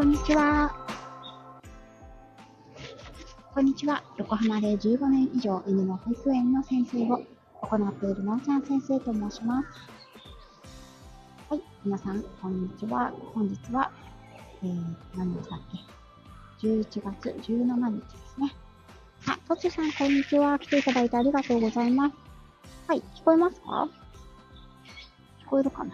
こんにちは。こんにちは。横浜で15年以上犬の保育園の先生を行っているなおちゃん先生と申します。はい。皆さん、こんにちは。本日は、えー、何日だっけ ?11 月17日ですね。あ、とちさん、こんにちは。来ていただいてありがとうございます。はい。聞こえますか？聞こえるかな？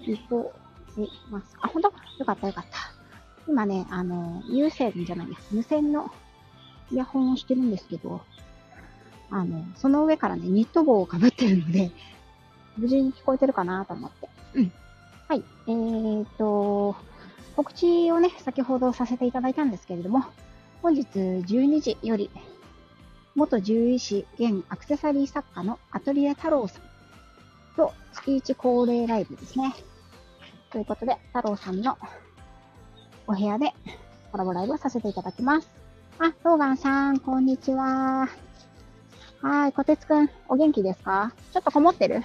聞こえます。あ、ほんとよかったよかった。今ね、あの、有線じゃないや、無線のイヤホンをしてるんですけど、あの、その上からね、ニット帽をかぶってるので、無事に聞こえてるかなと思って。うん。はい。えーと、告知をね、先ほどさせていただいたんですけれども、本日12時より、元獣医師現アクセサリー作家のアトリエ太郎さんと月1恒例ライブですね。ということで、太郎さんのお部屋でコラボライブをさせていただきます。あ、ローガンさん、こんにちは。はい、こてつくん、お元気ですか？ちょっとこもってる？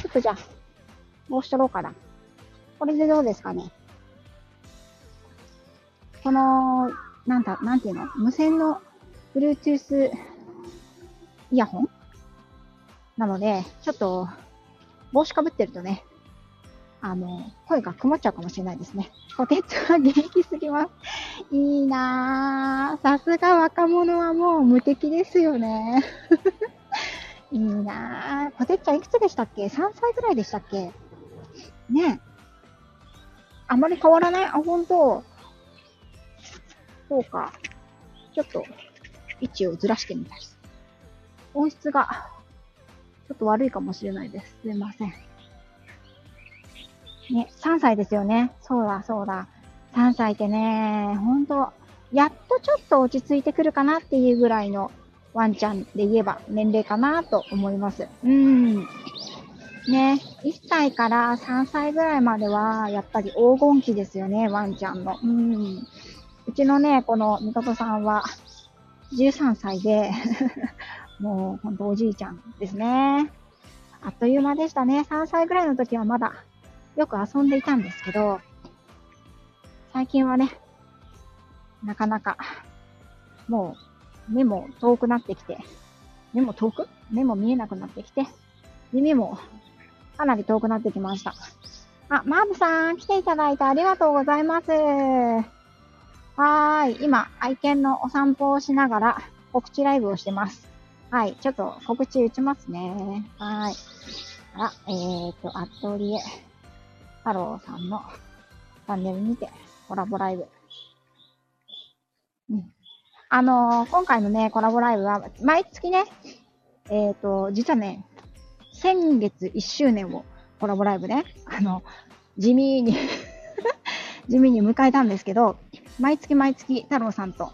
ちょっとじゃあ、帽子取ろうかな。これでどうですかね？この、なんだ、なんていうの？無線の Bluetooth イヤホン？なので、ちょっと、帽子かぶってるとね、あの、声が曇っちゃうかもしれないですね。こてつは元気すぎます。いいなぁ。さすが若者はもう無敵ですよね。いいなぁ。こてっちゃんいくつでしたっけ ?3 歳ぐらいでしたっけ？ねあまり変わらない？あ、ほんと。そうか。ちょっと、位置をずらしてみたり。音質が、ちょっと悪いかもしれないです。すいません。ね、3歳ですよね。そうだ、そうだ。3歳ってね、ほんと、やっとちょっと落ち着いてくるかなっていうぐらいのワンちゃんで言えば年齢かなと思います。うん。ね、1歳から3歳ぐらいまでは、やっぱり黄金期ですよね、ワンちゃんの。うん。うちのね、このみことさんは、13歳で もうほんとおじいちゃんですね。あっという間でしたね。3歳ぐらいの時はまだよく遊んでいたんですけど、最近はね、なかなか、もう目も遠くなってきて、目も遠く？目も見えなくなってきて、耳もかなり遠くなってきました。あ、マーブさん、来ていただいてありがとうございます。はーい。今、愛犬のお散歩をしながら告知ライブをしてます。はい。ちょっと告知打ちますね。はーい。あら、えーと、アトリエ、太郎さんのチャンネルにてコラボライブ。うん。あのー、今回のね、コラボライブは、毎月ね、えっ、ー、と、実はね、先月1周年をコラボライブね、あの、地味に 地味に迎えたんですけど、毎月毎月太郎さんと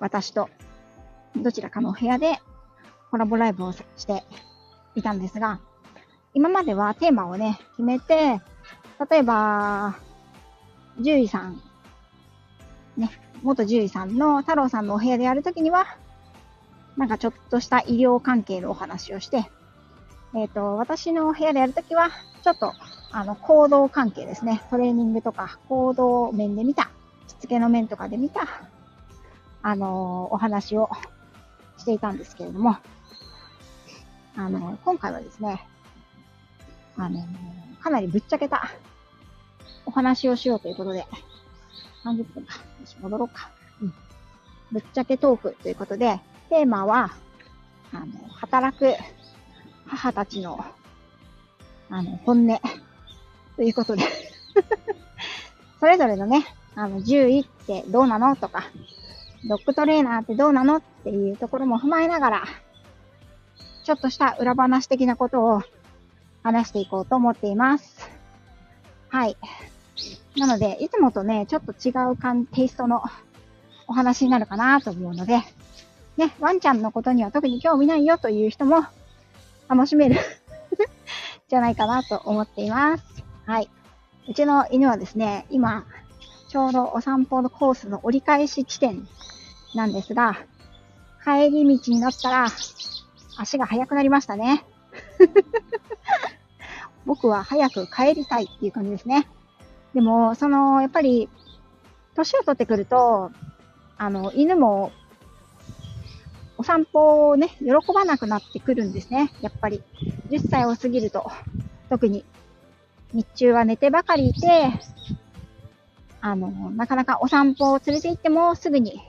私とどちらかのお部屋でコラボライブをしていたんですが、今まではテーマをね、決めて、例えば、獣医さん、ね、元獣医さんの太郎さんのお部屋でやるときには、なんかちょっとした医療関係のお話をして、えっ、ー、と、私のお部屋でやるときは、ちょっと、あの、行動関係ですね。トレーニングとか、行動面で見た、しつけの面とかで見た、あのー、お話をしていたんですけれども、あのー、今回はですね、あのかなりぶっちゃけたお話をしようということで、30分か。よし、戻ろうか。うん。ぶっちゃけトークということで、テーマは、あの、働く母たちの、あの、本音ということで それぞれのね、あの、獣医ってどうなのとか、ドッグトレーナーってどうなのっていうところも踏まえながら、ちょっとした裏話的なことを話していこうと思っています。はい。なので、いつもとね、ちょっと違う感、テイストのお話になるかなと思うので、ね、ワンちゃんのことには特に興味ないよという人も楽しめる じゃないかなと思っています。はい。うちの犬はですね、今、ちょうどお散歩のコースの折り返し地点なんですが、帰り道になったら足が速くなりましたね。僕は早く帰りたいっていう感じですね。でも、その、やっぱり、年を取ってくると、あの、犬も、お散歩をね、喜ばなくなってくるんですね。やっぱり。10歳を過ぎると、特に、日中は寝てばかりいて、あの、なかなかお散歩を連れて行ってもすぐに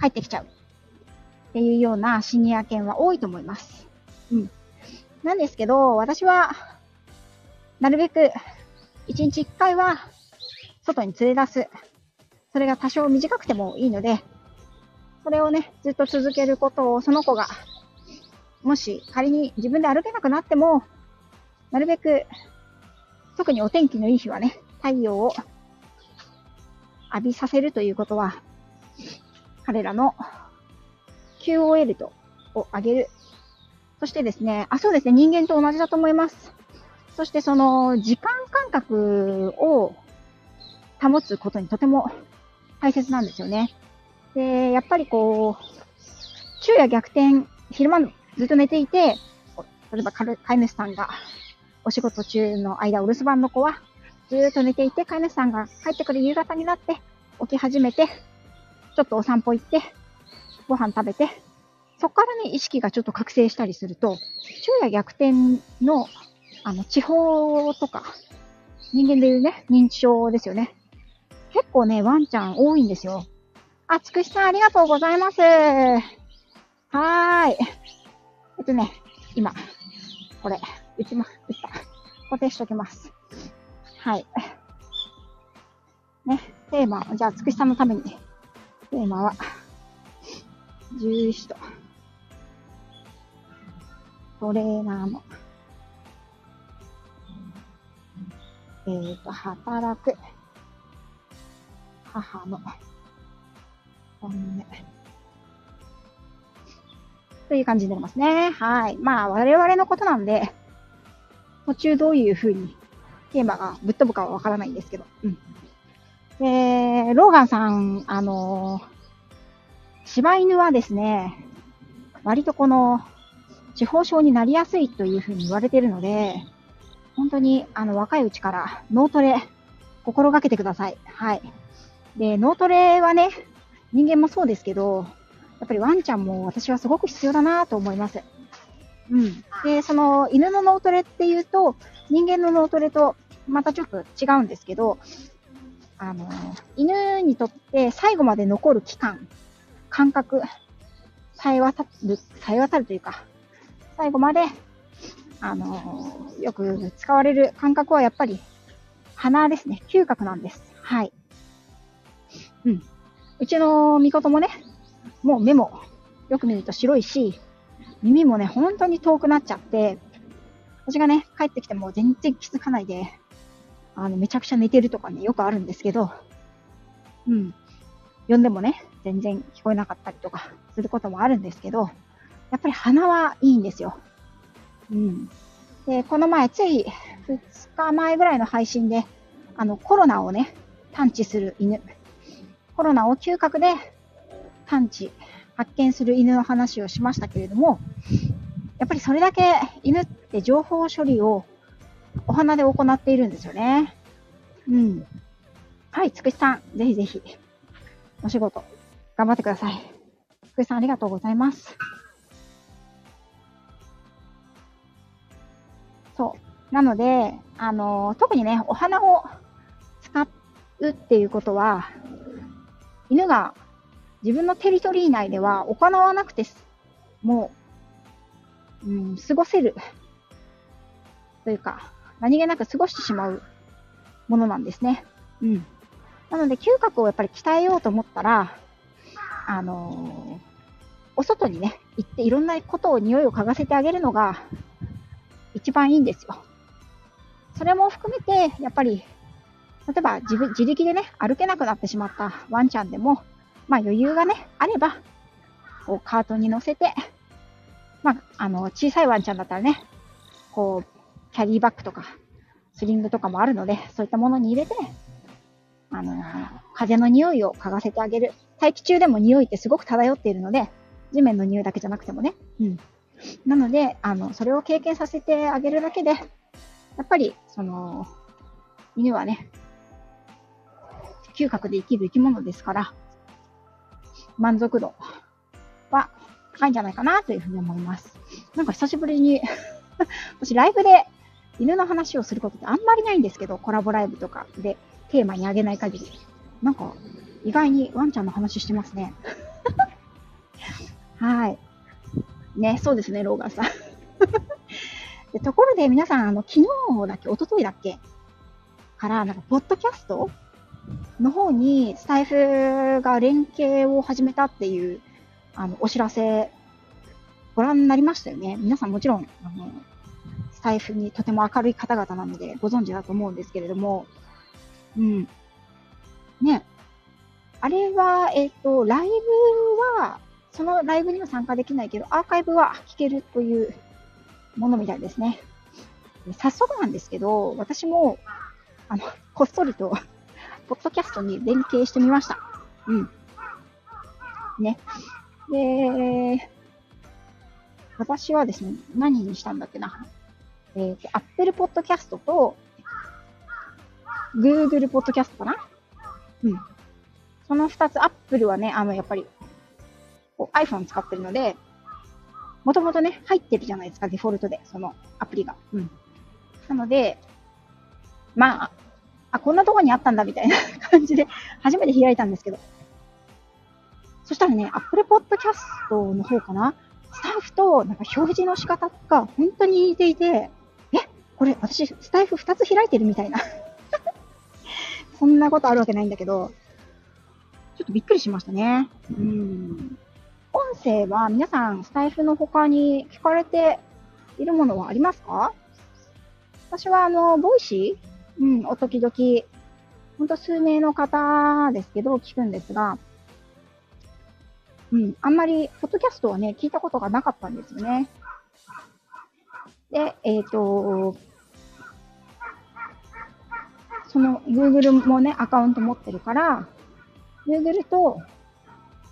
帰ってきちゃう。っていうようなシニア犬は多いと思います。うん。なんですけど、私は、なるべく、1日1回は、外に連れ出す。それが多少短くてもいいので、それをね、ずっと続けることを、その子が、もし仮に自分で歩けなくなっても、なるべく、特にお天気のいい日はね、太陽を浴びさせるということは、彼らの QOL とを上げるそしてですね、あ、そうですね、人間と同じだと思います。そしてその時間感覚を保つことにとても大切なんですよね。で、やっぱりこう、昼夜逆転、昼間ずっと寝ていて、例えば飼い主さんがお仕事中の間、お留守番の子はずっと寝ていて、飼い主さんが帰ってくる夕方になって起き始めて、ちょっとお散歩行って、ご飯食べて、そこからね、意識がちょっと覚醒したりすると、昼夜逆転の、あの、地方とか、人間でいうね、認知症ですよね。結構ね、ワンちゃん多いんですよ。あ、つくしさんありがとうございます。はーい。えっとね、今、これ、打ちま、打った。固定しときます。はい。ね、テーマ、じゃあ、つくしさんのために、テーマは、獣医師と。トレーナーの、えっ、ー、と、働く、母の、本音。という感じになりますね。はい。まあ、我々のことなんで、途中どういう風にテーマがぶっ飛ぶかはわからないんですけど。うん。で、ローガンさん、あのー、柴犬はですね、割とこの、地方症になりやすいというふうに言われているので、本当にあの若いうちから脳トレ心がけてください。はい。で、脳トレはね、人間もそうですけど、やっぱりワンちゃんも私はすごく必要だなと思います。うん。で、その犬の脳トレっていうと、人間の脳トレとまたちょっと違うんですけど、あの、犬にとって最後まで残る期間、感覚、さえ渡る、さえ渡るというか、最後まで、あのー、よく使われる感覚はやっぱり鼻ですね。嗅覚なんです。はい。うん。うちのミコトもね、もう目もよく見ると白いし、耳もね、本当に遠くなっちゃって、私がね、帰ってきても全然気づかないで、あの、めちゃくちゃ寝てるとかね、よくあるんですけど、うん。呼んでもね、全然聞こえなかったりとかすることもあるんですけど、やっぱり鼻はいいんですよ。うん。で、この前、つい2日前ぐらいの配信で、あの、コロナをね、探知する犬。コロナを嗅覚で探知、発見する犬の話をしましたけれども、やっぱりそれだけ犬って情報処理をお花で行っているんですよね。うん。はい、つくしさん、ぜひぜひ、お仕事、頑張ってください。つくしさん、ありがとうございます。そう。なので、あの、特にね、お花を使うっていうことは、犬が自分のテリトリー内では行わなくてもう、うん、過ごせる。というか、何気なく過ごしてしまうものなんですね。うん。なので、嗅覚をやっぱり鍛えようと思ったら、あのー、お外にね、行っていろんなことを匂いを嗅がせてあげるのが一番いいんですよ。それも含めて、やっぱり、例えば自分、自力でね、歩けなくなってしまったワンちゃんでも、まあ余裕がね、あれば、こうカートに乗せて、まあ、あの、小さいワンちゃんだったらね、こう、キャリーバッグとか、スリングとかもあるので、そういったものに入れて、あの、風の匂いを嗅がせてあげる。大気中でも匂いってすごく漂っているので、地面の匂いだけじゃなくてもね、うん。なので、あの、それを経験させてあげるだけで、やっぱり、その、犬はね、嗅覚で生きる生き物ですから、満足度は高いんじゃないかなというふうに思います。なんか久しぶりに 私ライブで犬の話をすることってあんまりないんですけど、コラボライブとかでテーマにあげない限り。なんか、意外にワンちゃんの話してますね。はい。ね、そうですね、ローガンさん。でところで皆さん、あの、昨日だっけ、一昨日だっけから、なんか、ポッドキャストの方に、スタイフが連携を始めたっていう、あの、お知らせ、ご覧になりましたよね。皆さんもちろん、あの、スタイフにとても明るい方々なので、ご存知だと思うんですけれども、うん。ね。あれは、えっ、と、ライブは、そのライブには参加できないけど、アーカイブは聞けるというものみたいですね。早速なんですけど、私も、あの、こっそりと、ポッドキャストに連携してみました。うん。ね。で、私はですね、何にしたんだっけな。えっ、ー、と、Apple Podcast と、Google Podcast かなうん。その二つ、Apple はね、あの、やっぱり、iPhone 使ってるので、もともとね、入ってるじゃないですか、デフォルトで、そのアプリが。うん。なので、まあ、あ、こんなとこにあったんだみたいな 感じで、初めて開いたんですけど。そしたらね、Apple Podcast の方かなスタイフとなんか表示の仕方が本当に似ていて、え、これ私スタイフ2つ開いてるみたいな そんなことあるわけないんだけど、ちょっとびっくりしましたね。うん。音声は皆さん、スタイフの他に聞かれているものはありますか？私は、あの、ボイシーうん、お時々、ほんと数名の方ですけど、聞くんですが、うん、あんまり、ポッドキャストはね、聞いたことがなかったんですよね。で、えっ、ー、と、その Google もね、アカウント持ってるから、Google と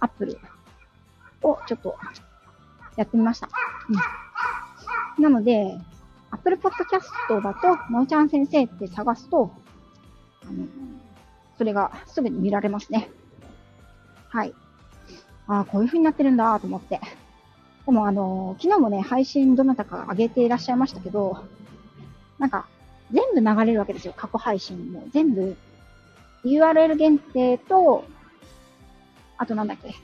Apple をちょっとやってみました。うん。なので、Apple Podcast だと、なおちゃん先生って探すと、あの、それがすぐに見られますね。はい。ああ、こういう風になってるんだと思って。でもあの、昨日もね、配信どなたか上げていらっしゃいましたけど、なんか、全部流れるわけですよ。過去配信も。全部、URL 限定と、あとなんだっけ？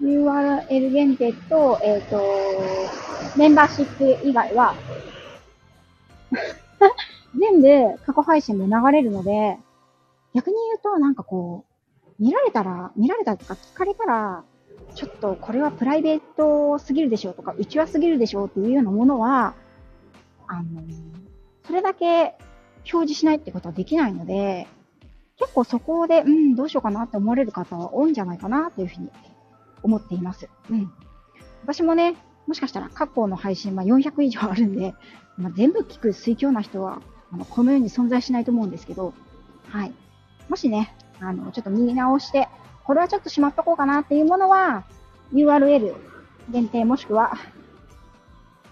URL 限定と、えっ、ー、と、メンバーシップ以外は 全部過去配信も流れるので、逆に言うと、なんかこう、見られたら、見られたとか聞かれたら、ちょっとこれはプライベートすぎるでしょうとか、うちはすぎるでしょうっていうようなものは、あの、それだけ表示しないってことはできないので、結構そこで、うん、どうしようかなって思われる方は多いんじゃないかなというふうに思っています。うん。私もね、もしかしたら過去の配信は400以上あるんで、まあ、全部聞く水強な人は、あの、この世に存在しないと思うんですけど、はい。もしね、あの、ちょっと見直して、これはちょっとしまっとこうかなっていうものは、URL 限定もしくは、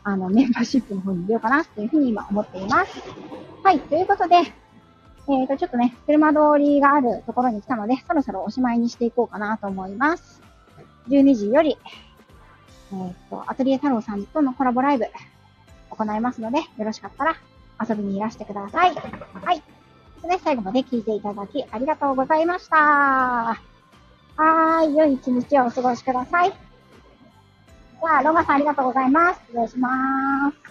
あの、メンバーシップの方に入れようかなっていうふうに今思っています。はい。ということで、えっ、ー、と、ちょっとね、車通りがあるところに来たので、そろそろおしまいにしていこうかなと思います。12時より、えっ、と、アトリエ太郎さんとのコラボライブ行いますので、よろしかったら遊びにいらしてください。はい。で、最後まで聞いていただきありがとうございました。はーい。良い一日をお過ごしください。じゃあ、ロマさんありがとうございます。失礼します。